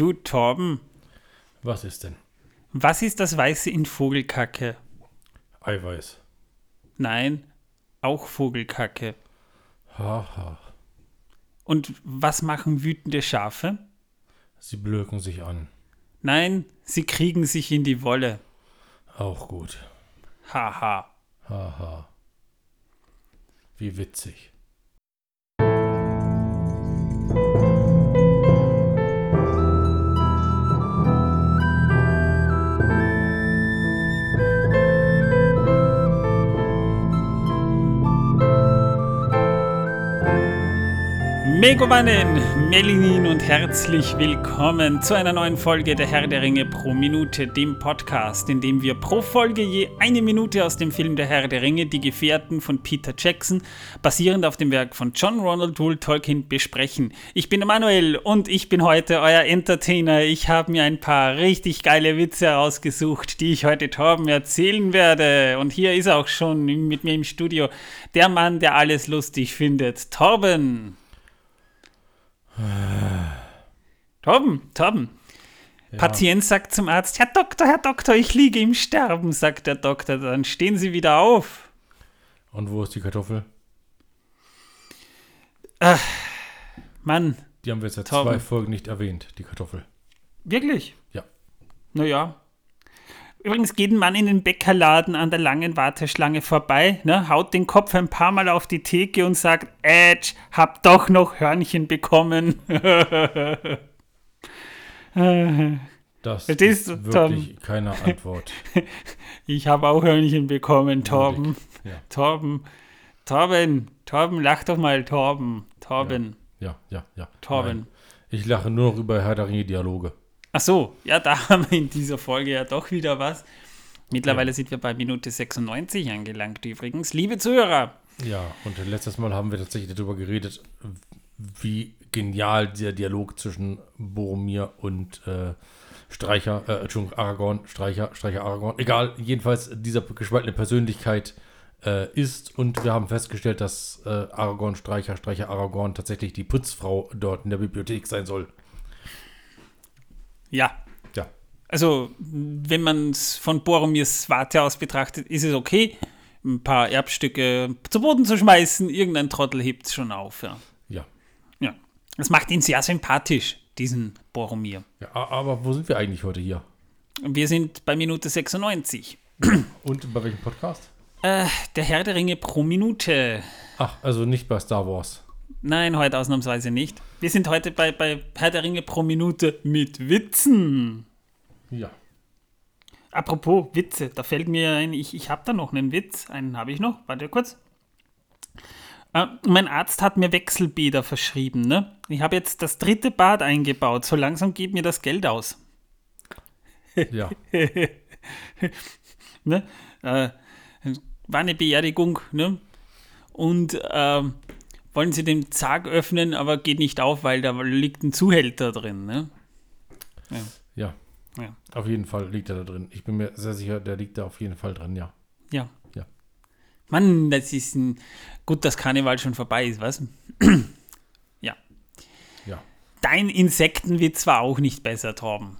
Du, Torben, Was ist denn? was ist das Weiße in Vogelkacke? Eiweiß. Nein, auch Vogelkacke. Haha. Und was machen wütende Schafe? Sie blöken sich an. Nein, sie kriegen sich in die Wolle. Auch gut. Haha. Haha. Wie witzig. Megowannen, Melinin und herzlich willkommen zu einer neuen Folge der Herr der Ringe pro Minute, dem Podcast, in dem wir pro Folge je eine Minute aus dem Film Der Herr der Ringe, die Gefährten von Peter Jackson, basierend auf dem Werk von John Ronald Reuel Tolkien, besprechen. Ich bin Emanuel und ich bin heute euer Entertainer. Ich habe mir ein paar richtig geile Witze herausgesucht, die ich heute Torben erzählen werde. Und hier ist auch schon mit mir im Studio der Mann, der alles lustig findet, Torben. Torben, Torben. Patient sagt zum Arzt, Herr Doktor, Herr Doktor, ich liege im Sterben, sagt der Doktor. Dann stehen Sie wieder auf. Und wo ist die Kartoffel? Mann, Die haben wir jetzt seit Torben. zwei Folgen nicht erwähnt, die Kartoffel. wirklich? Ja. Naja. Übrigens geht ein Mann in den Bäckerladen an der langen Warteschlange vorbei, ne, haut den Kopf ein paar Mal auf die Theke und sagt, Edge, hab doch noch Hörnchen bekommen. Das Verstehst ist wirklich keine Antwort. Ich habe auch Hörnchen bekommen, Torben. Ja, Torben, Torben, Torben, lach doch mal, Torben, Torben, ja, ja, ja. Torben. Nein. Ich lache nur noch über Herr der Ringe Dialoge. Ach so, ja, da haben wir in dieser Folge ja doch wieder was. Mittlerweile sind wir bei Minute 96 angelangt übrigens. Liebe Zuhörer, Ja, und letztes Mal haben wir tatsächlich darüber geredet, wie genial der Dialog zwischen Boromir und äh, Streicher, äh, Entschuldigung, Aragorn, Streicher, Streicher, Aragorn, egal, jedenfalls dieser gespaltene Persönlichkeit äh, ist. Und wir haben festgestellt, dass äh, Aragorn, Streicher, Streicher, Aragorn tatsächlich die Putzfrau dort in der Bibliothek sein soll. Ja, Ja, also wenn man es von Boromirs Warte aus betrachtet, ist es okay, ein paar Erbstücke zu Boden zu schmeißen. Irgendein Trottel hebt es schon auf, ja. ja. ja. Das macht ihn sehr sympathisch, diesen Boromir. ja aber wo sind wir eigentlich heute hier? Wir sind bei Minute 96. Und bei welchem Podcast? Äh, der Herr der Ringe pro Minute. Ach, also nicht bei Star Wars. Nein, heute ausnahmsweise nicht. Wir sind heute bei, bei Herr der Ringe pro Minute mit Witzen. Ja. Apropos Witze, da fällt mir ein, ich, ich habe da noch einen Witz. Einen habe ich noch. Warte kurz. Äh, mein Arzt hat mir Wechselbäder verschrieben. Ne? Ich habe jetzt das dritte Bad eingebaut. So langsam geht mir das Geld aus. Ja. ne? Äh, war eine Beerdigung, ne? Und ähm, wollen sie den Sarg öffnen, aber geht nicht auf, weil da liegt ein Zuhälter drin, ne? Ja. Ja. Auf jeden Fall liegt er da drin. Ich bin mir sehr sicher, der liegt da auf jeden Fall drin, ja. Ja. Ja. Mann, das ist ein. Gut, dass Karneval schon vorbei ist, was? ja. Ja. Dein Insektenwitz war auch nicht besser, Torben.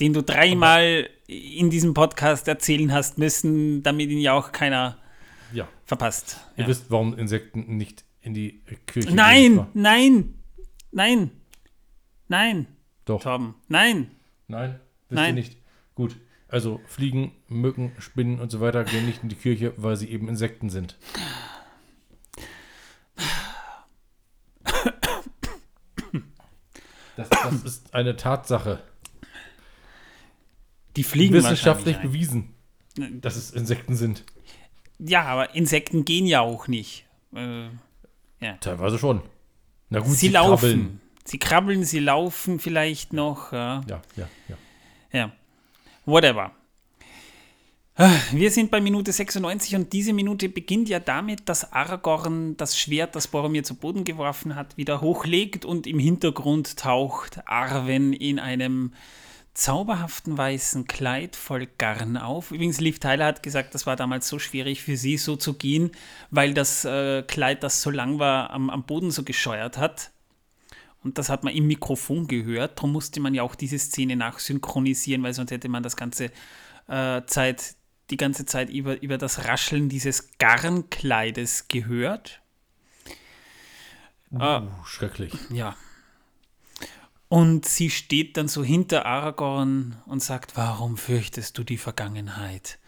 Den du dreimal in diesem Podcast erzählen hast müssen, damit ihn ja auch keiner Ja. verpasst. Ihr Ja. wisst, warum Insekten nicht in die Kirche gehen, Nein, nein, nein, nein, Doch. Torben, nein. Nein, wisst Nein. ihr nicht. Gut. Also Fliegen, Mücken, Spinnen und so weiter gehen nicht in die Kirche, weil sie eben Insekten sind. Das, das ist eine Tatsache. Die fliegen Wissenschaftlich bewiesen, dass es Insekten sind. Ja, aber Insekten gehen ja auch nicht. Äh, Teilweise schon. Na gut, sie, laufen. krabbeln. Sie krabbeln, sie laufen vielleicht noch. Ja. Ja, ja, ja. Ja, whatever. Ah, Wir sind bei Minute 96 und diese Minute beginnt ja damit, dass Aragorn das Schwert, das Boromir zu Boden geworfen hat, wieder hochlegt und im Hintergrund taucht Arwen in einem zauberhaften weißen Kleid voll Garn auf. Übrigens, Liv Tyler hat gesagt, das war damals so schwierig für sie, so zu gehen, weil das äh, Kleid, das so lang war, am, am Boden so gescheuert hat. Und das hat man im Mikrofon gehört. Darum musste man ja auch diese Szene nachsynchronisieren, weil sonst hätte man das ganze äh, Zeit, die ganze Zeit über, über das Rascheln dieses Garnkleides gehört. Uh, Ah. schrecklich. Ja. Und sie steht dann so hinter Aragorn und sagt, warum fürchtest du die Vergangenheit?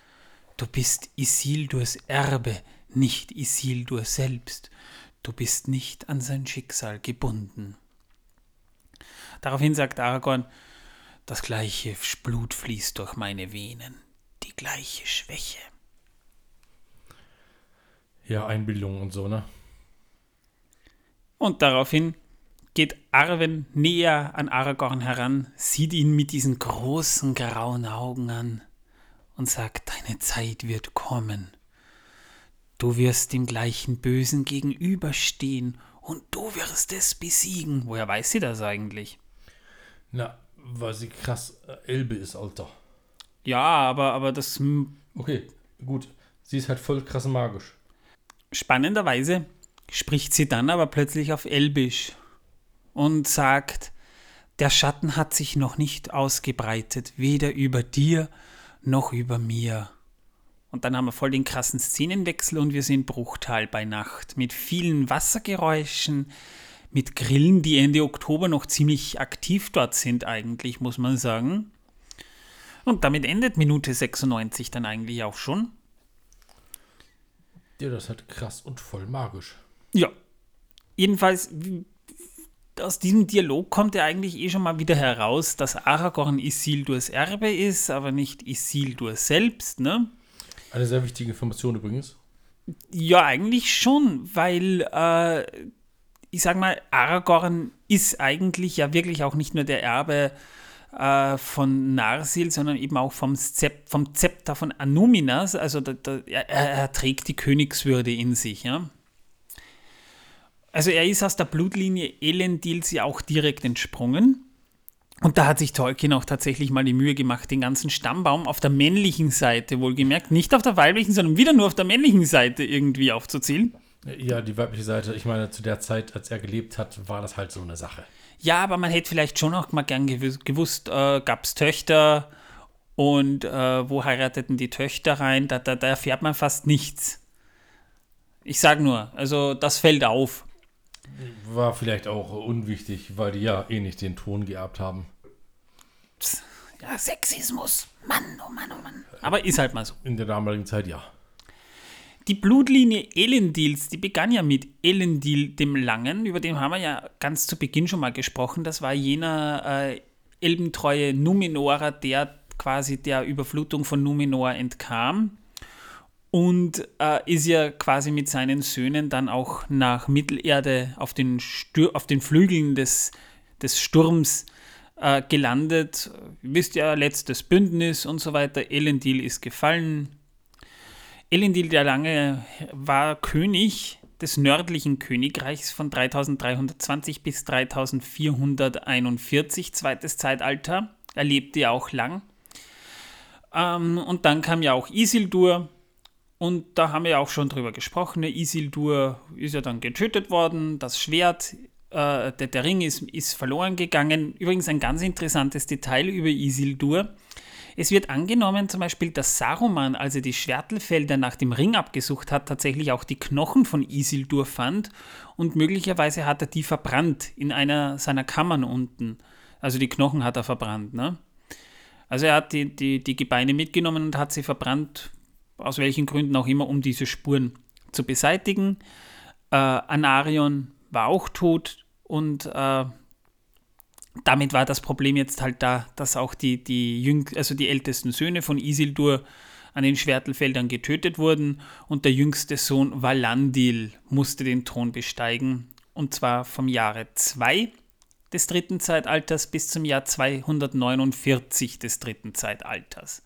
Du bist Isildurs Erbe, nicht Isildur selbst. Du bist nicht an sein Schicksal gebunden. Daraufhin sagt Aragorn, das gleiche Blut fließt durch meine Venen, die gleiche Schwäche. Ja, Einbildung und so, ne? Und daraufhin geht Arwen näher an Aragorn heran, sieht ihn mit diesen großen grauen Augen an und sagt, deine Zeit wird kommen. Du wirst dem gleichen Bösen gegenüberstehen und du wirst es besiegen. Woher weiß sie das eigentlich? Na, weil sie krass äh, Elbe ist, Alter. Ja, aber, aber das Okay, gut. Sie ist halt voll krass magisch. spannenderweise spricht sie dann aber plötzlich auf Elbisch und sagt, der Schatten hat sich noch nicht ausgebreitet, weder über dir noch über mir. Und dann haben wir voll den krassen Szenenwechsel und wir sind Bruchtal bei Nacht mit vielen Wassergeräuschen, mit Grillen, die Ende Oktober noch ziemlich aktiv dort sind eigentlich, muss man sagen. Und damit endet Minute 96 dann eigentlich auch schon. Ja, das ist halt krass und voll magisch. Ja. Jedenfalls, aus diesem Dialog kommt ja eigentlich eh schon mal wieder heraus, dass Aragorn Isildurs Erbe ist, aber nicht Isildur selbst, ne? Eine sehr wichtige Information übrigens. Ja, eigentlich schon, weil, äh, ich sag mal, Aragorn ist eigentlich ja wirklich auch nicht nur der Erbe äh, von Narsil, sondern eben auch vom, Zep vom Zepter von Anuminas. Also da, da, er, er trägt die Königswürde in sich, ja. Also er ist aus der Blutlinie Elendils ja auch direkt entsprungen. Und da hat sich Tolkien auch tatsächlich mal die Mühe gemacht, den ganzen Stammbaum auf der männlichen Seite, wohlgemerkt, nicht auf der weiblichen, sondern wieder nur auf der männlichen Seite irgendwie aufzuzählen. Ja, die weibliche Seite, ich meine, zu der Zeit, als er gelebt hat, war das halt so eine Sache. Ja, aber man hätte vielleicht schon auch mal gern gewus- gewusst, äh, gab es Töchter und äh, wo heirateten die Töchter rein? Da, da, da erfährt man fast nichts. Ich sag nur, also das fällt auf. War vielleicht auch unwichtig, weil die ja eh nicht den Ton geerbt haben. Ja, Sexismus. Mann, oh Mann, oh Mann. Aber ist halt mal so. In der damaligen Zeit ja. Die Blutlinie Elendils, die begann ja mit Elendil dem Langen, über den haben wir ja ganz zu Beginn schon mal gesprochen. Das war jener äh, elbentreue Numenorer, der quasi der Überflutung von Numenor entkam und äh, ist ja quasi mit seinen Söhnen dann auch nach Mittelerde auf den, Stür auf den Flügeln des, des Sturms äh, gelandet. Ihr wisst ja, letztes Bündnis und so weiter. Elendil ist gefallen. Elendil der Lange war König des nördlichen Königreichs von 3320 bis 3441, zweites Zeitalter. Er lebte ja auch lang. Ähm, und dann kam ja auch Isildur. Und da haben wir auch schon drüber gesprochen. Isildur ist ja dann getötet worden. Das Schwert, äh, der, der Ring ist, ist verloren gegangen. Übrigens ein ganz interessantes Detail über Isildur. Es wird angenommen, zum Beispiel, dass Saruman, als er die Schwertelfelder nach dem Ring abgesucht hat, tatsächlich auch die Knochen von Isildur fand und möglicherweise hat er die verbrannt in einer seiner Kammern unten. Also die Knochen hat er verbrannt. Ne? Also er hat die, die, die Gebeine mitgenommen und hat sie verbrannt, aus welchen Gründen auch immer, um diese Spuren zu beseitigen. Äh, Anarion war auch tot und äh, damit war das Problem jetzt halt da, dass auch die, die, jüng also die ältesten Söhne von Isildur an den Schwertelfeldern getötet wurden und der jüngste Sohn Valandil musste den Thron besteigen und zwar vom Jahre 2 des dritten Zeitalters bis zum Jahr 249 des dritten Zeitalters.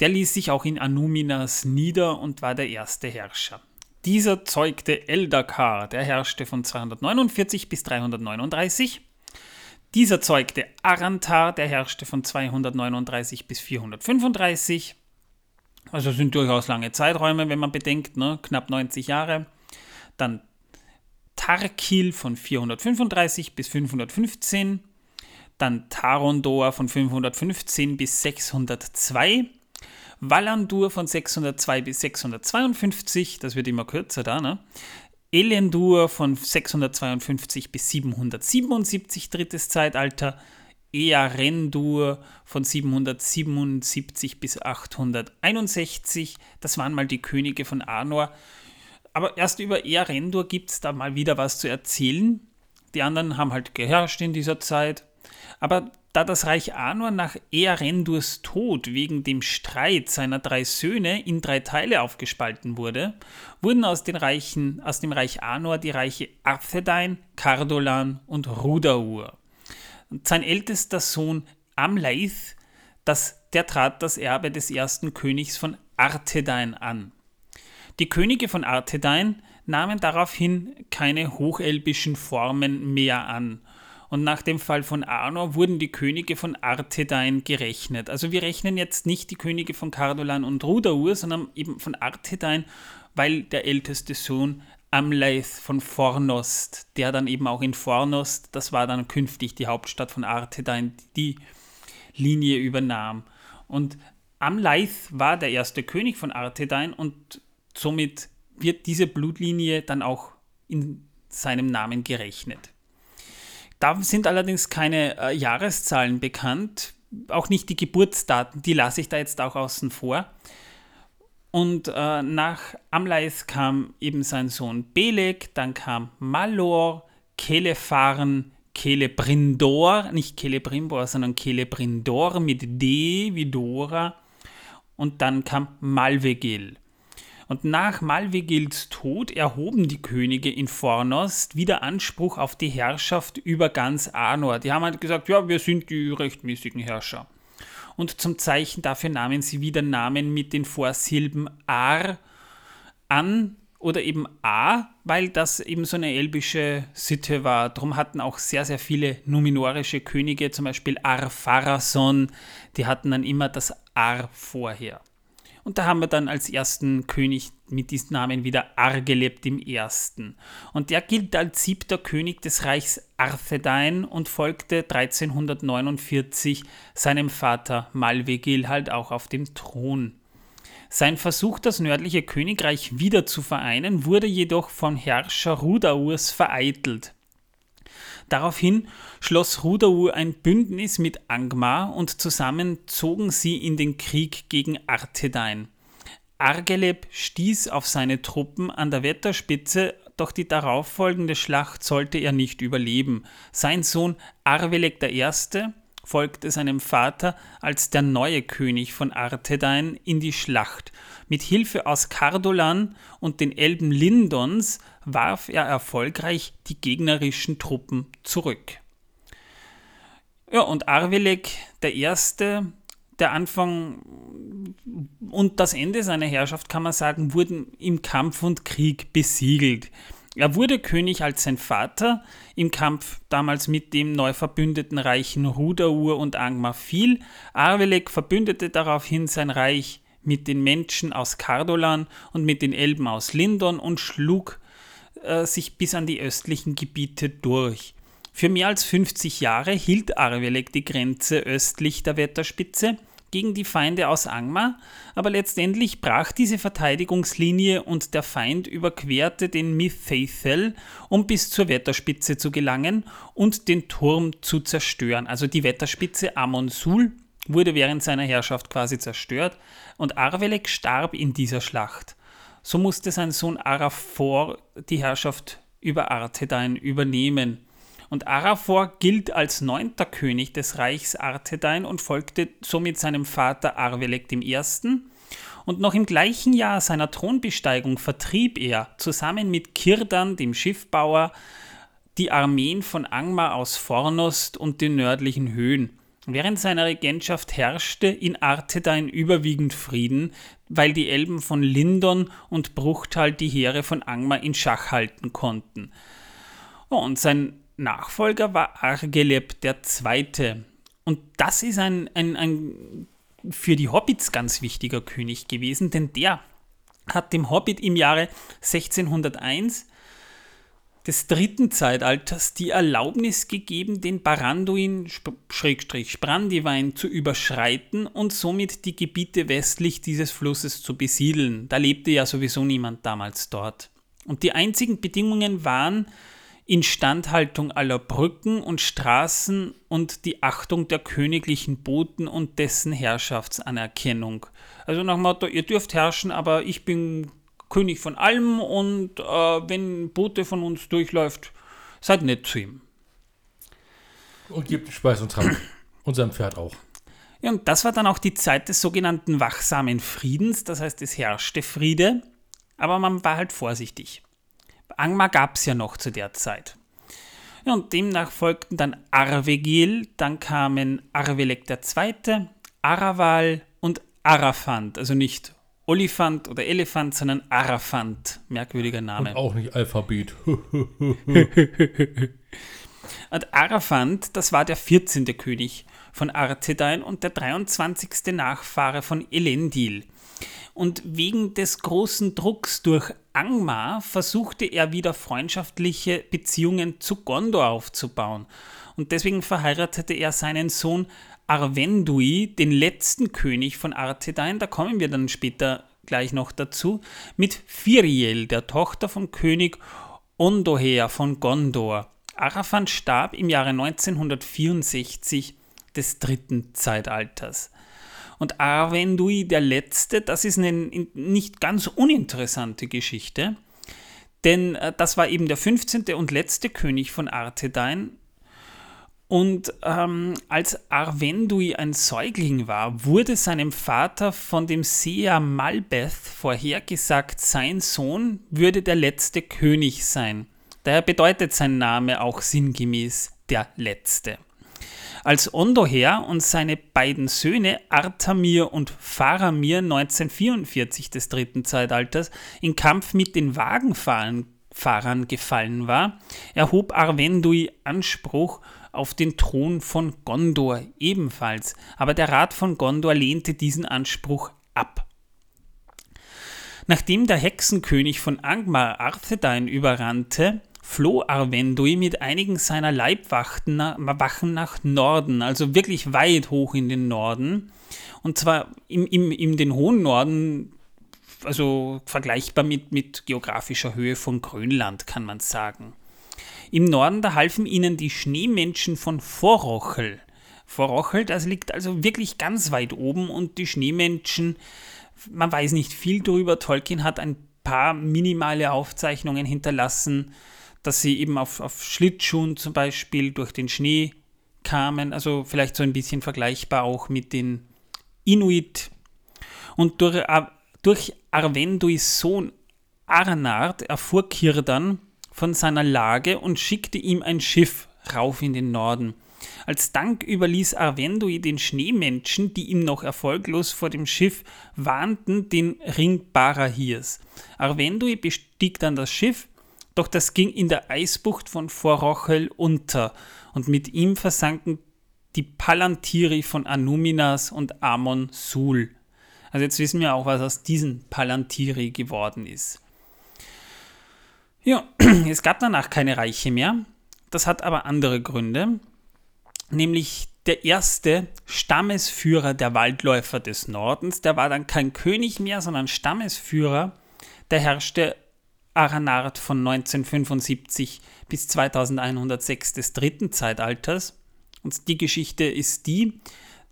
Der ließ sich auch in Anuminas nieder und war der erste Herrscher. Dieser zeugte Eldakar, der herrschte von 249 bis 339. Dieser zeugte Arantar, der herrschte von 239 bis 435. Also sind durchaus lange Zeiträume, wenn man bedenkt, ne? knapp 90 Jahre. Dann Tarkil von 435 bis 515, dann Tarondor von 515 bis 602, Valandur von 602 bis 652, das wird immer kürzer da, ne? Elendur von 652 bis 777 drittes Zeitalter, Earendur von 777 bis 861, das waren mal die Könige von Arnor. Aber erst über Earendur gibt es da mal wieder was zu erzählen. Die anderen haben halt geherrscht in dieser Zeit. Aber da das Reich Arnor nach Earendurs Tod wegen dem Streit seiner drei Söhne in drei Teile aufgespalten wurde, wurden aus, den Reichen, aus dem Reich Arnor die Reiche Arthedain, Cardolan und Rudaur. Sein ältester Sohn Amlaith, das, der trat das Erbe des ersten Königs von Arthedain an. Die Könige von Arthedain nahmen daraufhin keine hochelbischen Formen mehr an und nach dem Fall von Arnor wurden die Könige von Arthedain gerechnet. Also wir rechnen jetzt nicht die Könige von Cardolan und Rudaur, sondern eben von Arthedain, weil der älteste Sohn Amleith von Fornost, der dann eben auch in Fornost, das war dann künftig die Hauptstadt von Arthedain, die Linie übernahm. Und Amleith war der erste König von Arthedain und somit wird diese Blutlinie dann auch in seinem Namen gerechnet. Da sind allerdings keine äh, Jahreszahlen bekannt, auch nicht die Geburtsdaten, die lasse ich da jetzt auch außen vor. Und äh, nach Amleis kam eben sein Sohn Beleg, dann kam Malor, Kelefarn, Celebrindor, nicht Celebrimbor, sondern Celebrindor mit D wie Dora. Und dann kam Malvegil. Und nach Malvegils Tod erhoben die Könige in Fornost wieder Anspruch auf die Herrschaft über ganz Arnor. Die haben halt gesagt, ja, wir sind die rechtmäßigen Herrscher. Und zum Zeichen dafür nahmen sie wieder Namen mit den Vorsilben Ar an oder eben A, weil das eben so eine elbische Sitte war. Darum hatten auch sehr, sehr viele numinorische Könige, zum Beispiel Ar-Pharason, die hatten dann immer das Ar vorher. Und da haben wir dann als ersten König mit diesem Namen wieder Argeleb Ersten. Und der gilt als siebter König des Reichs Arthedain und folgte 1349 seinem Vater Malvegil halt auch auf dem Thron. Sein Versuch, das nördliche Königreich wieder zu vereinen, wurde jedoch vom Herrscher Rudaurs vereitelt. Daraufhin schloss Rudaur ein Bündnis mit Angmar und zusammen zogen sie in den Krieg gegen Arthedain. Argeleb stieß auf seine Truppen an der Wetterspitze, doch die darauffolgende Schlacht sollte er nicht überleben. Sein Sohn Arvelek I. folgte seinem Vater als der neue König von Arthedain in die Schlacht. Mit Hilfe aus Cardolan und den Elben Lindons warf er erfolgreich die gegnerischen Truppen zurück. Ja, und Arvelek der Erste, der Anfang und das Ende seiner Herrschaft, kann man sagen, wurden im Kampf und Krieg besiegelt. Er wurde König als sein Vater im Kampf damals mit dem neu verbündeten Reichen Rudaur und Angmar fiel. Arvelek verbündete daraufhin sein Reich mit den Menschen aus Cardolan und mit den Elben aus Lindon und schlug äh, sich bis an die östlichen Gebiete durch. Für mehr als 50 Jahre hielt Arvelek die Grenze östlich der Wetterspitze gegen die Feinde aus Angmar, aber letztendlich brach diese Verteidigungslinie und der Feind überquerte den Mithethel, um bis zur Wetterspitze zu gelangen und den Turm zu zerstören. Also die Wetterspitze Amon-Sul wurde während seiner Herrschaft quasi zerstört und Arvelek starb in dieser Schlacht. So musste sein Sohn Araphor die Herrschaft über Arthedain übernehmen. Und Araphor gilt als neunter König des Reichs Arthedain und folgte somit seinem Vater Arvelek I. Und noch im gleichen Jahr seiner Thronbesteigung vertrieb er zusammen mit Kirdan, dem Schiffbauer, die Armeen von Angmar aus Fornost und den nördlichen Höhen. Während seiner Regentschaft herrschte in Arthedain überwiegend Frieden, weil die Elben von Lindon und Bruchtal die Heere von Angmar in Schach halten konnten. Und sein Nachfolger war Argeleb II. Und das ist ein, ein, ein für die Hobbits ganz wichtiger König gewesen, denn der hat dem Hobbit im Jahre 1601 des dritten Zeitalters die Erlaubnis gegeben, den Baranduin-Sprandiwein zu überschreiten und somit die Gebiete westlich dieses Flusses zu besiedeln. Da lebte ja sowieso niemand damals dort. Und die einzigen Bedingungen waren Instandhaltung aller Brücken und Straßen und die Achtung der königlichen Boten und dessen Herrschaftsanerkennung. Also nach Motto, ihr dürft herrschen, aber ich bin König von allem und äh, wenn Bote von uns durchläuft, seid nett zu ihm. Und gibt Speis und Trank. Unserem Pferd auch. Ja, und das war dann auch die Zeit des sogenannten wachsamen Friedens, das heißt, es herrschte Friede, aber man war halt vorsichtig. Angmar gab es ja noch zu der Zeit. Ja, und demnach folgten dann Arvegil, dann kamen Arvelek II., Araval und Arafant, also nicht Olifant oder Elefant, sondern Arafant. Merkwürdiger Name. Und auch nicht Alphabet. und Arafant, das war der 14. König von Arthedain und der 23. Nachfahre von Elendil. Und wegen des großen Drucks durch Angmar versuchte er wieder freundschaftliche Beziehungen zu Gondor aufzubauen. Und deswegen verheiratete er seinen Sohn Arvendui, den letzten König von Arthedain, da kommen wir dann später gleich noch dazu, mit Firiel, der Tochter vom König Ondoher von Gondor. Arafan starb im Jahre 1964 des dritten Zeitalters. Und Arvendui der Letzte, das ist eine nicht ganz uninteressante Geschichte, denn äh, das war eben der 15. und letzte König von Arthedain und ähm, als Arvendui ein Säugling war, wurde seinem Vater von dem Seher Malbeth vorhergesagt, sein Sohn würde der letzte König sein. Daher bedeutet sein Name auch sinngemäß der Letzte. Als Ondoher und seine beiden Söhne Artamir und Faramir 1944 des dritten Zeitalters in Kampf mit den Wagenfahrern gefallen war, erhob Arvendui Anspruch auf den Thron von Gondor ebenfalls, aber der Rat von Gondor lehnte diesen Anspruch ab. Nachdem der Hexenkönig von Angmar Arthedain überrannte, floh Arvendui mit einigen seiner Leibwachen nach Norden, also wirklich weit hoch in den Norden. Und zwar im, im, in den hohen Norden, also vergleichbar mit, mit geografischer Höhe von Grönland, kann man sagen. Im Norden, da halfen ihnen die Schneemenschen von Vorrochel. Vorrochel, das liegt also wirklich ganz weit oben und die Schneemenschen, man weiß nicht viel darüber. Tolkien hat ein paar minimale Aufzeichnungen hinterlassen, dass sie eben auf, auf Schlittschuhen zum Beispiel durch den Schnee kamen, also vielleicht so ein bisschen vergleichbar auch mit den Inuit. Und durch, durch Arvenduis Sohn Arnard erfuhr Kirdan, von seiner Lage und schickte ihm ein Schiff rauf in den Norden. Als Dank überließ Arvendui den Schneemenschen, die ihm noch erfolglos vor dem Schiff warnten, den Ring Barahirs. Arvendui bestieg dann das Schiff, doch das ging in der Eisbucht von Vorrochel unter und mit ihm versanken die Palantiri von Anuminas und Amon Sul. Also jetzt wissen wir auch, was aus diesen Palantiri geworden ist. Ja, es gab danach keine Reiche mehr. Das hat aber andere Gründe. Nämlich der erste Stammesführer der Waldläufer des Nordens, der war dann kein König mehr, sondern Stammesführer. Der herrschte Aranard von 1975 bis 2106 des dritten Zeitalters. Und die Geschichte ist die,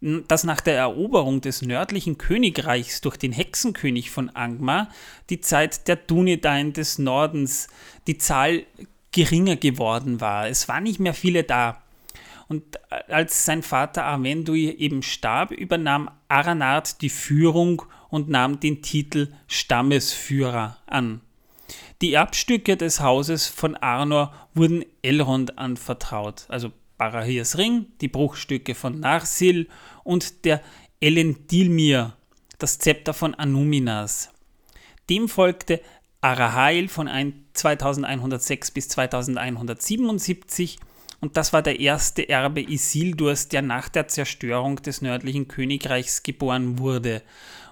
dass nach der Eroberung des nördlichen Königreichs durch den Hexenkönig von Angmar die Zeit der Dunedain des Nordens die Zahl geringer geworden war. Es waren nicht mehr viele da. Und als sein Vater Arvendui eben starb, übernahm Aranard die Führung und nahm den Titel Stammesführer an. Die Erbstücke des Hauses von Arnor wurden Elrond anvertraut, also Barahirs Ring, die Bruchstücke von Narsil und der Elendilmir, das Zepter von Anuminas. Dem folgte Arahail von 2106 bis 2177 und das war der erste Erbe Isildurs, der nach der Zerstörung des nördlichen Königreichs geboren wurde.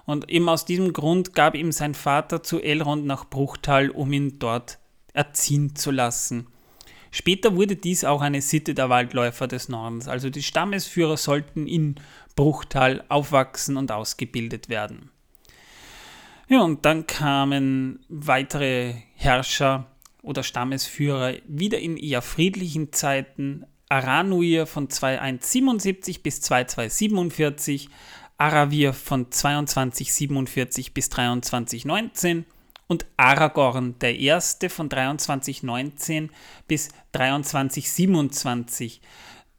Und eben aus diesem Grund gab ihm sein Vater zu Elrond nach Bruchtal, um ihn dort erziehen zu lassen. Später wurde dies auch eine Sitte der Waldläufer des Nordens, also die Stammesführer sollten in Bruchtal aufwachsen und ausgebildet werden. Ja, und dann kamen weitere Herrscher oder Stammesführer wieder in eher friedlichen Zeiten. Aranuir von 2177 bis 2247, Aravir von 2247 bis 2319 und Aragorn der Erste von 2319 bis 2327.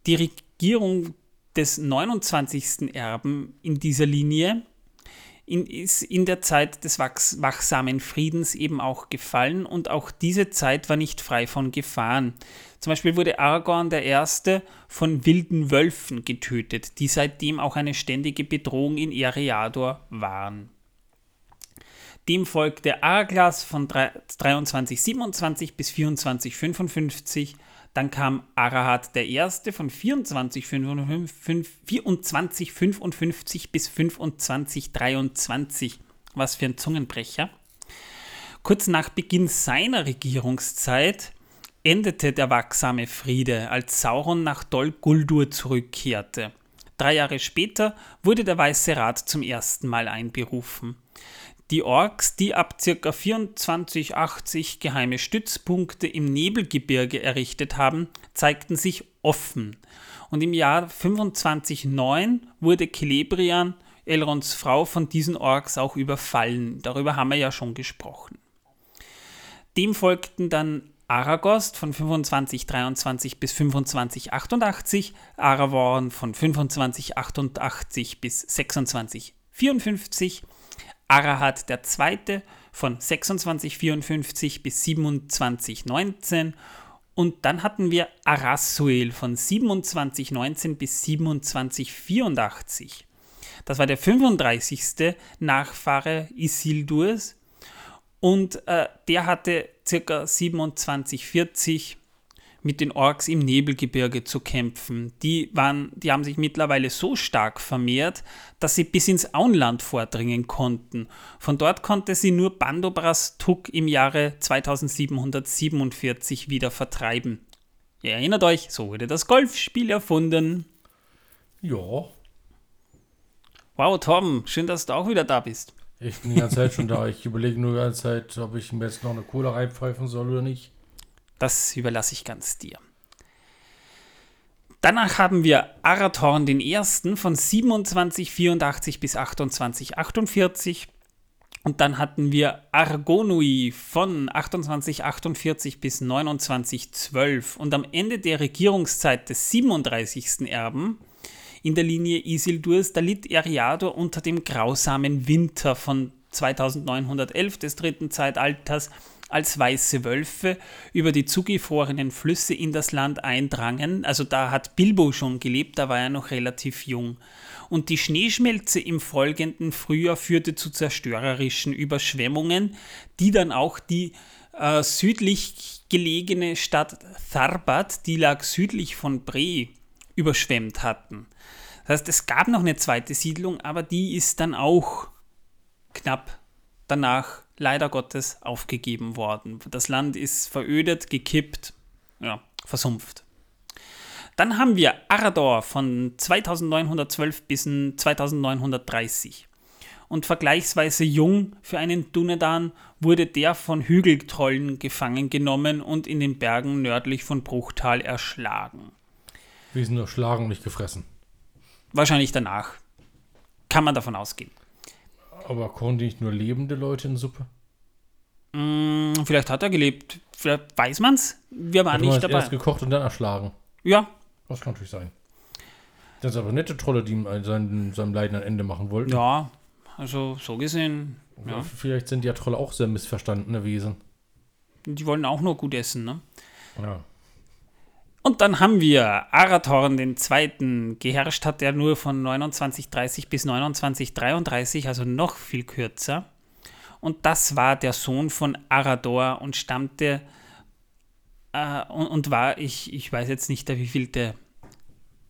Die Regierung des 29. Erben in dieser Linie in, ist in der Zeit des wachs, wachsamen Friedens eben auch gefallen und auch diese Zeit war nicht frei von Gefahren. Zum Beispiel wurde Aragorn der Erste von wilden Wölfen getötet, die seitdem auch eine ständige Bedrohung in Eriador waren. Dem folgte Araglas von 2327 bis 2455 dann kam Arahat I. von 2455 bis 2523. Was für ein Zungenbrecher. Kurz nach Beginn seiner Regierungszeit endete der wachsame Friede, als Sauron nach Dol Guldur zurückkehrte. Drei Jahre später wurde der Weiße Rat zum ersten Mal einberufen. Die Orks, die ab ca. 2480 geheime Stützpunkte im Nebelgebirge errichtet haben, zeigten sich offen. Und im Jahr 2509 wurde Celebrian, Elrons Frau, von diesen Orks auch überfallen. Darüber haben wir ja schon gesprochen. Dem folgten dann Aragost von 2523 bis 2588, Aravorn von 2588 bis 2654, Arahat II. von 2654 bis 2719 und dann hatten wir Arasuel von 2719 bis 2784. Das war der 35. Nachfahre Isildurs und äh, der hatte ca. 2740 mit den Orks im Nebelgebirge zu kämpfen. Die, waren, die haben sich mittlerweile so stark vermehrt, dass sie bis ins Auenland vordringen konnten. Von dort konnte sie nur Bandobras Tuk im Jahre 2747 wieder vertreiben. Ihr erinnert euch, so wurde das Golfspiel erfunden. Ja. Wow, Tom, schön, dass du auch wieder da bist. Ich bin die ganze Zeit schon da. Ich überlege nur die ganze Zeit, ob ich mir jetzt noch eine Cola reinpfeifen soll oder nicht. Das überlasse ich ganz dir. Danach haben wir Arathorn I. von 2784 bis 2848. Und dann hatten wir Argonui von 2848 bis 2912. Und am Ende der Regierungszeit des 37. Erben in der Linie Isildurs, da litt Eriador unter dem grausamen Winter von 2911 des dritten Zeitalters als weiße Wölfe über die zugefrorenen Flüsse in das Land eindrangen. Also da hat Bilbo schon gelebt, da war er noch relativ jung. Und die Schneeschmelze im folgenden Frühjahr führte zu zerstörerischen Überschwemmungen, die dann auch die äh, südlich gelegene Stadt Tharbat, die lag südlich von Bre, überschwemmt hatten. Das heißt, es gab noch eine zweite Siedlung, aber die ist dann auch knapp danach leider Gottes aufgegeben worden. Das Land ist verödet, gekippt, ja, versumpft. Dann haben wir Arador von 2912 bis 2930. Und vergleichsweise jung für einen Dunedan wurde der von Hügeltrollen gefangen genommen und in den Bergen nördlich von Bruchtal erschlagen. Wir sind nur schlagen, nicht gefressen. Wahrscheinlich danach. Kann man davon ausgehen. Aber kochen die nicht nur lebende Leute in Suppe? Mm, vielleicht hat er gelebt. Vielleicht weiß man's. Wir waren nicht dabei. Erst gekocht und dann erschlagen. Ja. Das kann natürlich sein. Das sind aber nette Trolle, die ihm sein, seinem Leiden ein Ende machen wollten. Ja, also so gesehen. Ja. Vielleicht sind ja Trolle auch sehr missverstandene Wesen. Die wollen auch nur gut essen, ne? Ja. Und dann haben wir Arathorn II. Geherrscht hat er nur von 2930 bis 2933, also noch viel kürzer. Und das war der Sohn von Arador und stammte äh, und, und, war, ich, ich weiß jetzt nicht, der.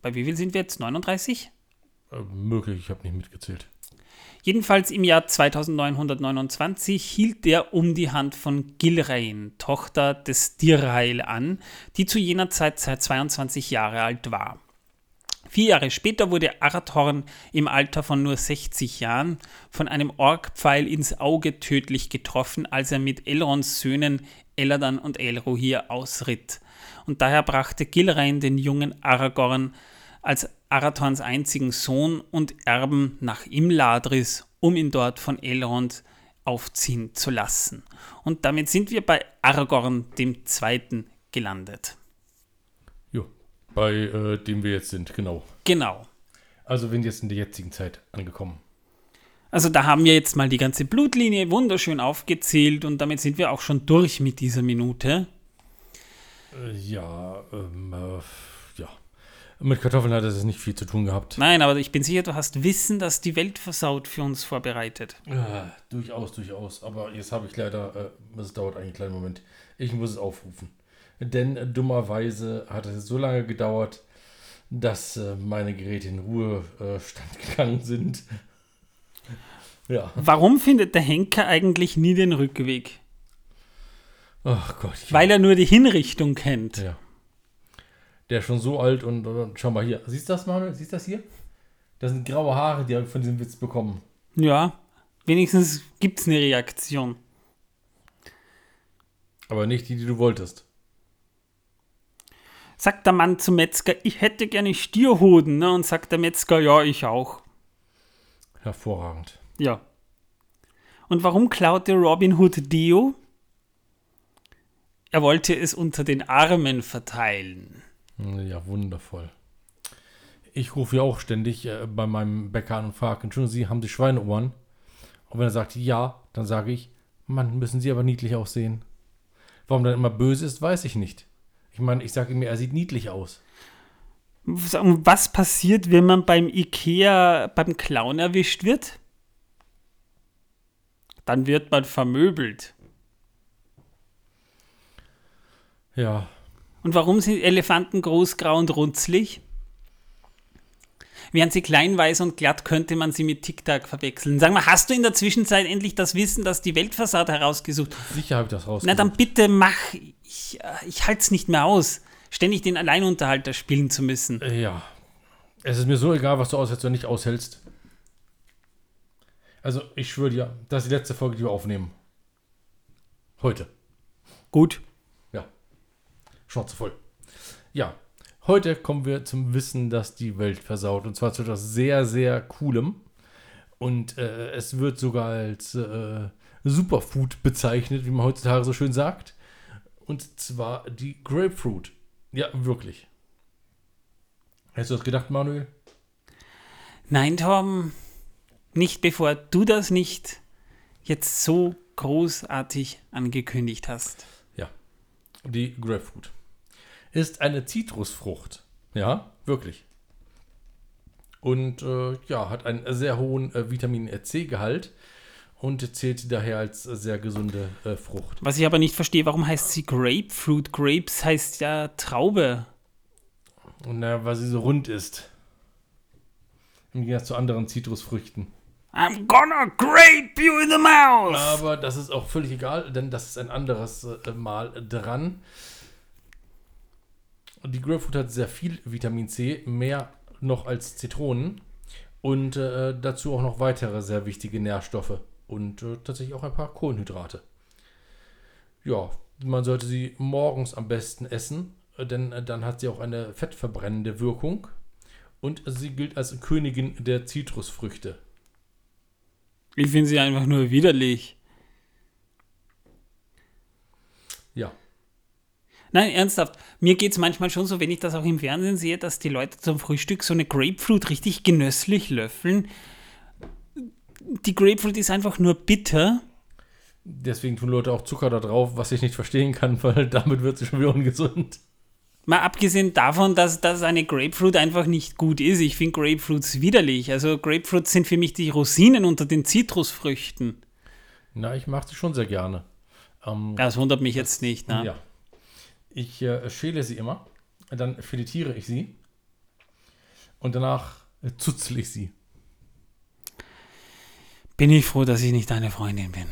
Bei wie viel sind wir jetzt? 39? Äh, möglich, ich habe nicht mitgezählt. Jedenfalls im Jahr 2929 hielt er um die Hand von Gilrain, Tochter des Dirheil, an, die zu jener Zeit 22 Jahre alt war. Vier Jahre später wurde Arathorn im Alter von nur 60 Jahren von einem Orkpfeil ins Auge tödlich getroffen, als er mit Elrons Söhnen Eladan und Elrohir ausritt. Und daher brachte Gilrain den jungen Aragorn als Arathorns einzigen Sohn und Erben nach Imladris, um ihn dort von Elrond aufziehen zu lassen. Und damit sind wir bei Aragorn dem Zweiten gelandet. Jo, bei äh, dem wir jetzt sind, genau. Genau. Also wir sind jetzt in der jetzigen Zeit angekommen. Also da haben wir jetzt mal die ganze Blutlinie wunderschön aufgezählt und damit sind wir auch schon durch mit dieser Minute. Äh, ja, ähm, äh, ja. Mit Kartoffeln hat es nicht viel zu tun gehabt. Nein, aber ich bin sicher, du hast Wissen, das die Welt versaut für uns vorbereitet. Ja, durchaus, durchaus. Aber jetzt habe ich leider, äh, es dauert einen kleinen Moment. Ich muss es aufrufen. Denn äh, dummerweise hat es so lange gedauert, dass äh, meine Geräte in Ruhestand gegangen sind. Ja. Warum findet der Henker eigentlich nie den Rückweg? Ach Gott. Weil er nur die Hinrichtung kennt. Ja. Der ist schon so alt und, und schau mal hier. Siehst du das, Manuel? Siehst du das hier? Das sind graue Haare, die habe ich von diesem Witz bekommen. Ja, wenigstens gibt es eine Reaktion. Aber nicht die, die du wolltest. Sagt der Mann zum Metzger, ich hätte gerne Stierhoden. Ne? Und sagt der Metzger, ja, ich auch. Hervorragend. Ja. Und warum klaute Robin Hood Dio? Er wollte es unter den Armen verteilen. Ja, wundervoll. Ich rufe ja auch ständig äh, bei meinem Bäcker an und frage, Entschuldigung, Sie haben Sie Schweineohren? Und wenn er sagt ja, dann sage ich, Mann, müssen Sie aber niedlich aussehen. Warum dann immer böse ist, weiß ich nicht. Ich meine, ich sage mir, er sieht niedlich aus. Was passiert, wenn man beim Ikea beim Clown erwischt wird? Dann wird man vermöbelt. Ja. Und warum sind Elefanten groß, grau und runzlig? Wären sie klein, weiß und glatt, könnte man sie mit Tic-Tac verwechseln. Sag mal, hast du in der Zwischenzeit endlich das Wissen, das die Weltfassade herausgesucht? Sicher habe ich das rausgesucht. Na dann bitte mach. Ich, äh, ich halte es nicht mehr aus, ständig den Alleinunterhalter spielen zu müssen. Äh, ja. Es ist mir so egal, was du aushältst oder nicht aushältst. Also, ich schwöre dir, das ist die letzte Folge, die wir aufnehmen. Heute. Gut. Schnauze voll. Ja. Heute kommen wir zum Wissen, das die Welt versaut. Und zwar zu etwas sehr, sehr Coolem. Und äh, es wird sogar als äh, Superfood bezeichnet, wie man heutzutage so schön sagt. Und zwar die Grapefruit. Ja, wirklich. Hättest du das gedacht, Manuel? Nein, Tom. Nicht bevor du das nicht jetzt so großartig angekündigt hast. Ja. Die Grapefruit ist eine Zitrusfrucht. Ja, wirklich. Und äh, ja, hat einen sehr hohen äh, Vitamin C-Gehalt und zählt daher als sehr gesunde äh, Frucht. Was ich aber nicht verstehe, warum heißt sie Grapefruit? Grapes heißt ja Traube. Und naja, weil sie so rund ist. Im Gegensatz zu anderen Zitrusfrüchten. I'm gonna grape you in the mouth! Aber das ist auch völlig egal, denn das ist ein anderes äh, Mal dran. Die Grapefruit hat sehr viel Vitamin C, mehr noch als Zitronen. Und äh, dazu auch noch weitere sehr wichtige Nährstoffe. Und äh, tatsächlich auch ein paar Kohlenhydrate. Ja, man sollte sie morgens am besten essen, denn äh, dann hat sie auch eine fettverbrennende Wirkung. Und sie gilt als Königin der Zitrusfrüchte. Ich finde sie einfach nur widerlich. Ja. Nein, ernsthaft. Mir geht es manchmal schon so, wenn ich das auch im Fernsehen sehe, dass die Leute zum Frühstück so eine Grapefruit richtig genösslich löffeln. Die Grapefruit ist einfach nur bitter. Deswegen tun Leute auch Zucker da drauf, was ich nicht verstehen kann, weil damit wird sie schon wieder ungesund. Mal abgesehen davon, dass, dass eine Grapefruit einfach nicht gut ist. Ich finde Grapefruits widerlich. Also Grapefruits sind für mich die Rosinen unter den Zitrusfrüchten. Na, ich mag sie schon sehr gerne. Ähm, das wundert mich jetzt nicht. Ne? Ja. Ich äh, schäle sie immer, dann filetiere ich sie und danach äh, zuzle ich sie. bin ich froh, dass ich nicht deine Freundin bin.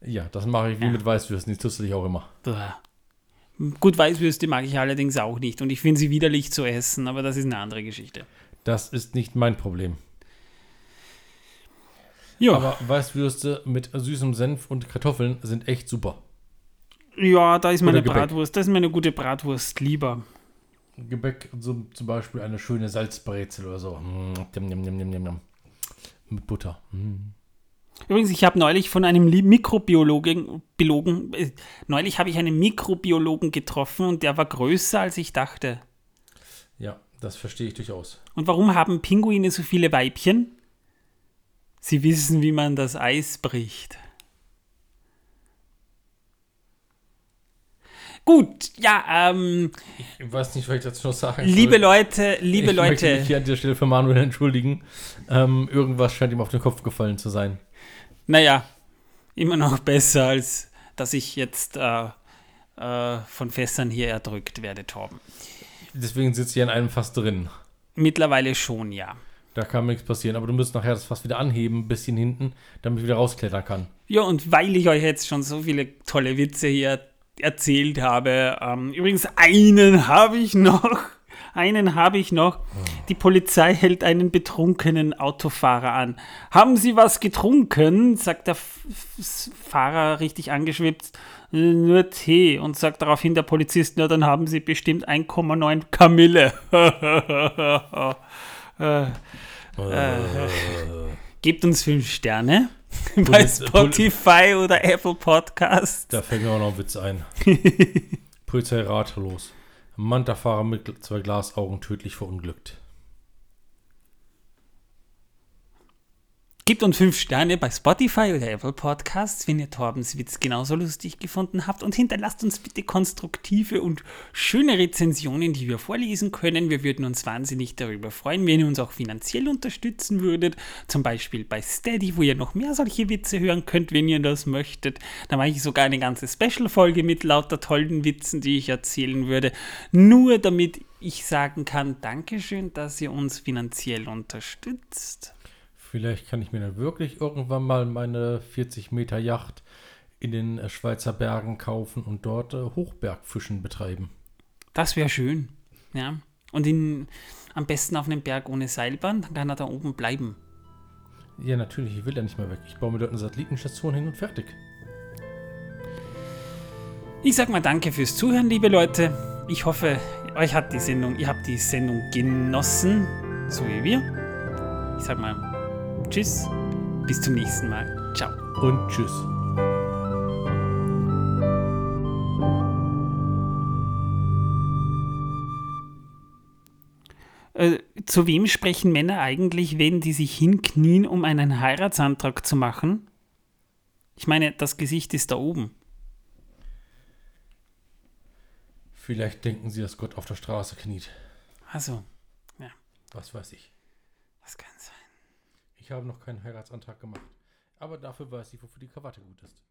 Ja, das mache ich wie Ja. mit Weißwürsten. Die du dich auch immer. Bäh. Gut, Weißwürste mag ich allerdings auch nicht und ich finde sie widerlich zu essen, aber das ist eine andere Geschichte. Das ist nicht mein Problem. Ja, Aber Weißwürste mit süßem Senf und Kartoffeln sind echt super. Ja da ist meine. Bratwurst, das ist meine gute Bratwurst lieber. Gebäck, so, zum Beispiel eine schöne Salzbrezel oder so. Mit Butter. Mm. Übrigens, ich habe neulich von einem Mikrobiologen, Biologen, äh, neulich habe ich einen Mikrobiologen getroffen und der war größer, als ich dachte. Ja, das verstehe ich durchaus. Und warum haben Pinguine so viele Weibchen? Sie wissen, wie man das Eis bricht. Gut, ja, ähm, Ich weiß nicht, was ich dazu noch sagen liebe soll. Leute, liebe ich möchte Leute, mich hier an der Stelle für Manuel entschuldigen. Ähm, irgendwas scheint ihm auf den Kopf gefallen zu sein. naja, immer noch besser, als dass ich jetzt äh, äh, von Fässern hier erdrückt werde, Torben. Deswegen sitzt hier in einem Fass drin. Mittlerweile schon, ja. Da kann mir nichts passieren. Aber du musst nachher das Fass wieder anheben, ein bisschen hinten, damit ich wieder rausklettern kann. Ja, und weil ich euch jetzt schon so viele tolle Witze hier erzählt habe, ähm, übrigens einen habe ich noch. Einen habe ich noch. Die Polizei hält einen betrunkenen Autofahrer an. Haben Sie was getrunken? sagt der Fahrer richtig angeschwipst. "Äh, Nur Tee. Und sagt daraufhin der Polizist, na dann haben Sie bestimmt 1,9 Kamille. äh, gebt uns fünf Sterne bei Spotify oder Apple Podcast. Da fällt mir auch noch ein Witz ein. Polizei ratlos. Manta-Fahrer mit zwei Glasaugen tödlich verunglückt. Gebt uns fünf Sterne bei Spotify oder Apple Podcasts, wenn ihr Torbens Witz genauso lustig gefunden habt und hinterlasst uns bitte konstruktive und schöne Rezensionen, die wir vorlesen können. Wir würden uns wahnsinnig darüber freuen, wenn ihr uns auch finanziell unterstützen würdet. Zum Beispiel bei Steady, wo ihr noch mehr solche Witze hören könnt, wenn ihr das möchtet. Da mache ich sogar eine ganze Special-Folge mit lauter tollen Witzen, die ich erzählen würde. Nur damit ich sagen kann, Dankeschön, dass ihr uns finanziell unterstützt. Vielleicht kann ich mir dann wirklich irgendwann mal meine 40 Meter Yacht in den äh, Schweizer Bergen kaufen und dort äh, Hochbergfischen betreiben. Das wäre schön. Ja. Und ihn am besten auf einem Berg ohne Seilbahn, dann kann er da oben bleiben. Ja, natürlich, ich will ja nicht mehr weg. Ich baue mir dort eine Satellitenstation hin und fertig. Ich sag mal danke fürs Zuhören, liebe Leute. Ich hoffe, euch hat die Sendung, ihr habt die Sendung genossen, so wie wir. Ich sag mal Tschüss, bis zum nächsten Mal. Ciao. Und tschüss. Äh, zu wem sprechen Männer eigentlich, wenn die sich hinknien, um einen Heiratsantrag zu machen? Ich meine, das Gesicht ist da oben. Vielleicht denken sie, dass Gott auf der Straße kniet. Also, Was weiß ich. das kann sein. Ich habe noch keinen Heiratsantrag gemacht. Aber dafür weiß ich, wofür die Krawatte gut ist.